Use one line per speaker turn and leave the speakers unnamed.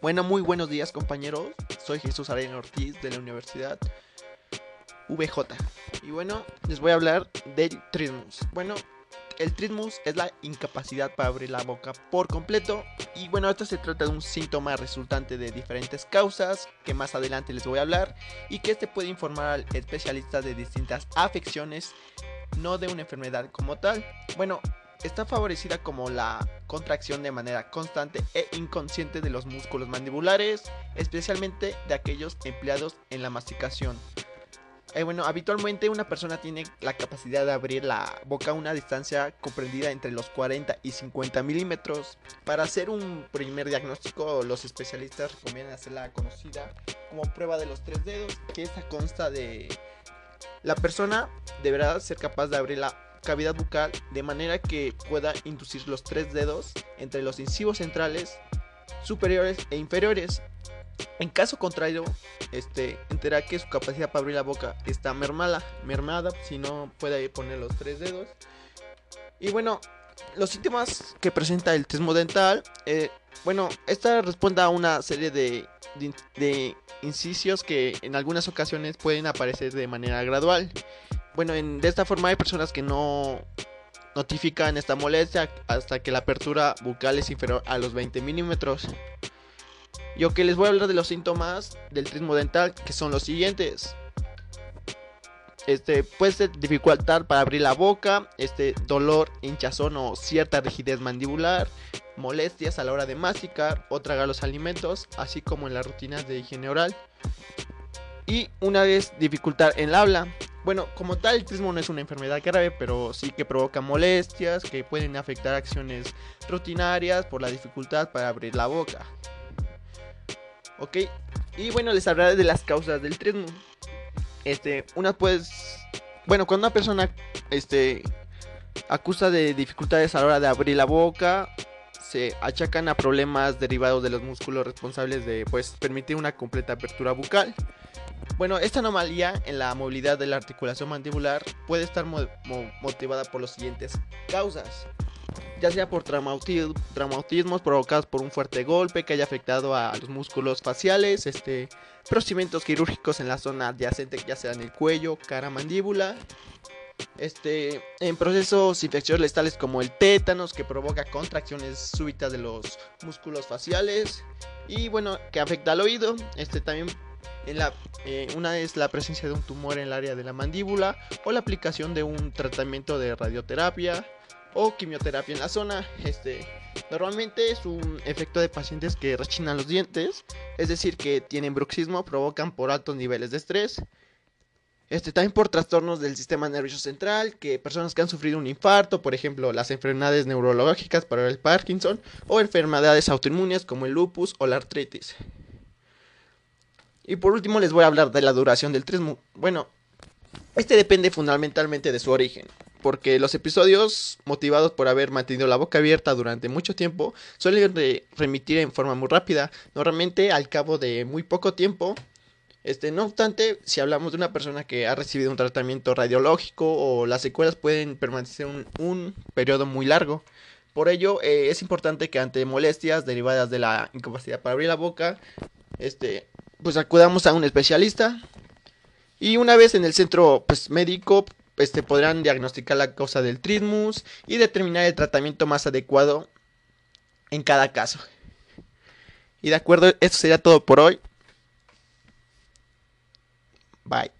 bueno, muy buenos días compañeros. Soy Jesús Arena Ortiz de la Universidad VJ. Y bueno, les voy a hablar del trismus. Bueno, el trismus es la incapacidad para abrir la boca por completo. Y bueno, esto se trata de un síntoma resultante de diferentes causas que más adelante les voy a hablar. Y que este puede informar al especialista de distintas afecciones, no de una enfermedad como tal. Bueno, está favorecida como la contracción de manera constante e inconsciente de los músculos mandibulares, especialmente de aquellos empleados en la masticación. Eh, bueno, habitualmente una persona tiene la capacidad de abrir la boca a una distancia comprendida entre los 40 y 50 milímetros. Para hacer un primer diagnóstico, los especialistas recomiendan hacer la conocida como prueba de los tres dedos, que esta consta de... La persona deberá ser capaz de abrir la cavidad bucal de manera que pueda inducir los tres dedos entre los incisivos centrales, superiores e inferiores. En caso contrario, este, que su capacidad para abrir la boca está mermada, mermada, si no puede poner los tres dedos. Y bueno, los síntomas que presenta el tesmo dental, eh, bueno, esta responde a una serie de, de, que en algunas ocasiones pueden aparecer de manera gradual. Bueno, de esta forma hay personas que no notifican esta molestia hasta que la apertura bucal es inferior a los 20 milímetros. Yo que les voy a hablar de los síntomas del trismo dental, que son los siguientes. Este puede ser dificultad para abrir la boca, este dolor, hinchazón o cierta rigidez mandibular, molestias a la hora de masticar o tragar los alimentos, así como en las rutinas de higiene oral. Y una vez dificultad en el habla, bueno, como tal, el trismo no es una enfermedad grave, pero sí que provoca molestias que pueden afectar acciones rutinarias por la dificultad para abrir la boca. Ok, y bueno, les hablaré de las causas del trismo. Este, una pues, bueno, cuando una persona, este, acusa de dificultades a la hora de abrir la boca, se achacan a problemas derivados de los músculos responsables de, pues, permitir una completa apertura bucal. Bueno, esta anomalía en la movilidad de la articulación mandibular puede estar mo mo motivada por las siguientes causas. Ya sea por traumatismos provocados por un fuerte golpe que haya afectado a los músculos faciales, este, procedimientos quirúrgicos en la zona adyacente, ya sea en el cuello, cara, mandíbula, este, en procesos infecciosos tales como el tétanos que provoca contracciones súbitas de los músculos faciales y bueno que afecta al oído este también en la, eh, una es la presencia de un tumor en el área de la mandíbula o la aplicación de un tratamiento de radioterapia o quimioterapia en la zona. Este, normalmente es un efecto de pacientes que rechinan los dientes, es decir, que tienen bruxismo, provocan por altos niveles de estrés. Este, también por trastornos del sistema nervioso central, que personas que han sufrido un infarto, por ejemplo, las enfermedades neurológicas para el Parkinson, o enfermedades autoinmunes como el lupus o la artritis. Y por último les voy a hablar de la duración del trismo. Bueno, este depende fundamentalmente de su origen, porque los episodios motivados por haber mantenido la boca abierta durante mucho tiempo suelen remitir en forma muy rápida, normalmente al cabo de muy poco tiempo. Este, no obstante, si hablamos de una persona que ha recibido un tratamiento radiológico o las secuelas pueden permanecer un, un periodo muy largo. Por ello, eh, es importante que ante molestias derivadas de la incapacidad para abrir la boca, este, pues acudamos a un especialista y una vez en el centro pues, médico este, podrán diagnosticar la causa del trismus y determinar el tratamiento más adecuado en cada caso. Y de acuerdo, esto sería todo por hoy. Bye.